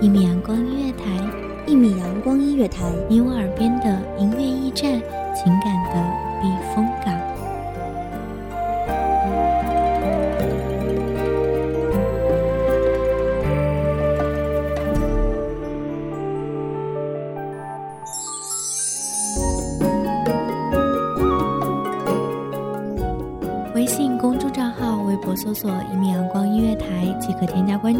一米阳光音乐台，一米阳光音乐台，你我耳边的音乐驿站，情感的避风港。微信公众账号、微博搜索“一米阳光音乐台”即可添加关注。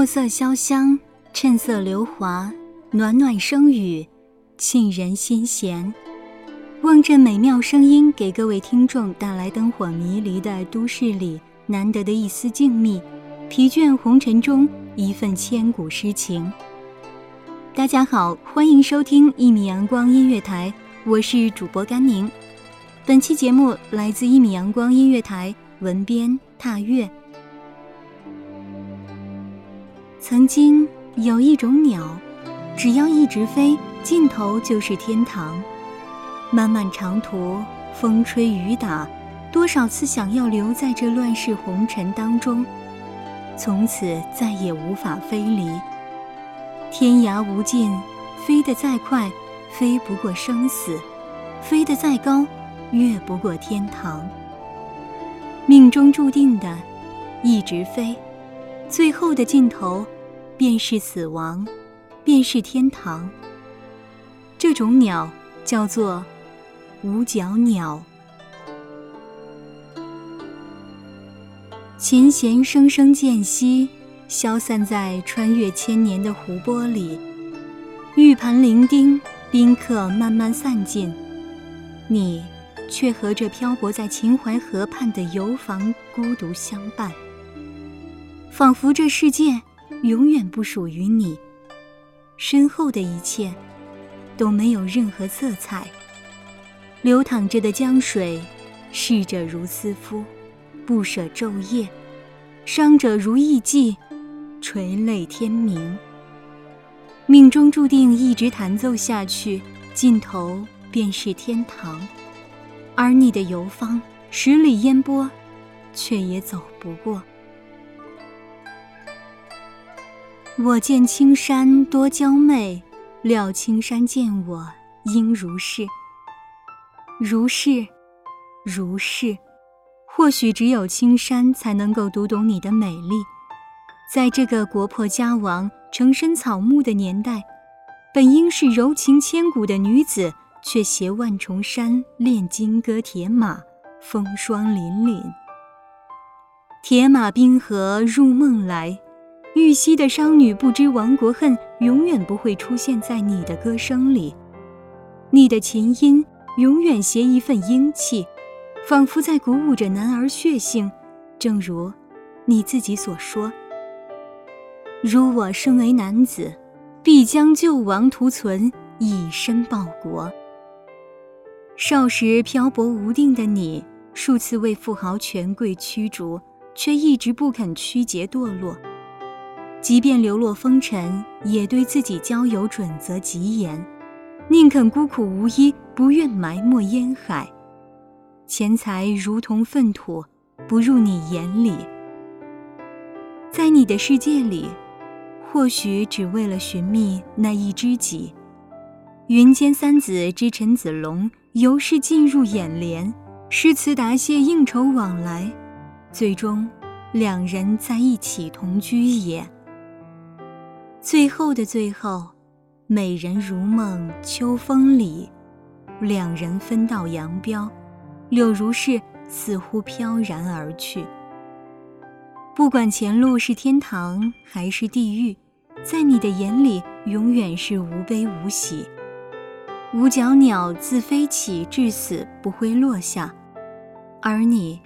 墨色潇湘，衬色流华，暖暖声语，沁人心弦。望着美妙声音，给各位听众带来灯火迷离的都市里难得的一丝静谧，疲倦红尘中一份千古诗情。大家好，欢迎收听一米阳光音乐台，我是主播甘宁。本期节目来自一米阳光音乐台，文编踏月。曾经有一种鸟，只要一直飞，尽头就是天堂。漫漫长途，风吹雨打，多少次想要留在这乱世红尘当中，从此再也无法飞离。天涯无尽，飞得再快，飞不过生死；飞得再高，越不过天堂。命中注定的，一直飞。最后的尽头，便是死亡，便是天堂。这种鸟叫做五角鸟。琴弦声声渐息，消散在穿越千年的湖泊里。玉盘伶仃，宾客慢慢散尽，你却和这漂泊在秦淮河畔的游房孤独相伴。仿佛这世界永远不属于你，身后的一切都没有任何色彩。流淌着的江水，逝者如斯夫，不舍昼夜；伤者如艺伎，垂泪天明。命中注定一直弹奏下去，尽头便是天堂。而你的游方十里烟波，却也走不过。我见青山多娇媚，料青山见我应如是。如是，如是，或许只有青山才能够读懂你的美丽。在这个国破家亡、成身草木的年代，本应是柔情千古的女子，却携万重山，练金戈铁马，风霜凛凛。铁马冰河入梦来，玉溪的商女不知亡国恨，永远不会出现在你的歌声里。你的琴音。永远携一份英气，仿佛在鼓舞着男儿血性。正如你自己所说：“如我身为男子，必将救亡图存，以身报国。”少时漂泊无定的你，数次为富豪权贵驱逐，却一直不肯屈节堕落。即便流落风尘，也对自己交友准则极严，宁肯孤苦无依，不愿埋没烟海。钱财如同粪土，不入你眼里。在你的世界里，或许只为了寻觅那一知己。云间三子之陈子龙，由是进入眼帘，诗词答谢，应酬往来，最终两人在一起同居也。最后的最后，美人如梦，秋风里，两人分道扬镳，柳如是似乎飘然而去。不管前路是天堂还是地狱，在你的眼里，永远是无悲无喜。五角鸟自飞起至死不会落下，而你，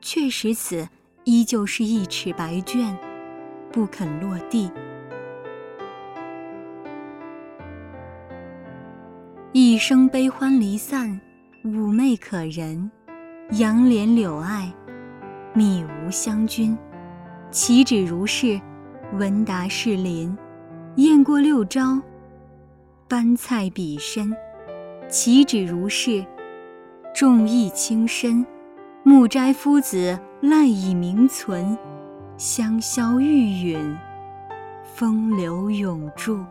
却使此依旧是一尺白卷，不肯落地。一生悲欢离散，妩媚可人，杨莲柳爱，米无香君。岂止如是，闻达士林，雁过六朝，班菜比身。岂止如是，众意轻身，木斋夫子赖以名存，香消玉殒，风流永驻。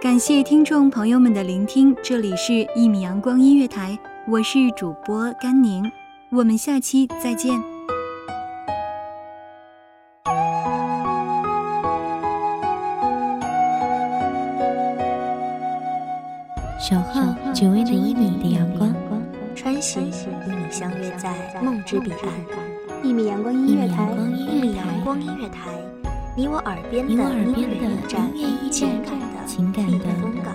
感谢听众朋友们的聆听，这里是《一米阳光音乐台》，我是主播甘宁，我们下期再见。小号只为那一米的阳光，穿行与你相约在梦之彼岸。一米阳光音乐台，一米阳光音乐台，你我耳边的音乐驿站，情感的。情感的避风港。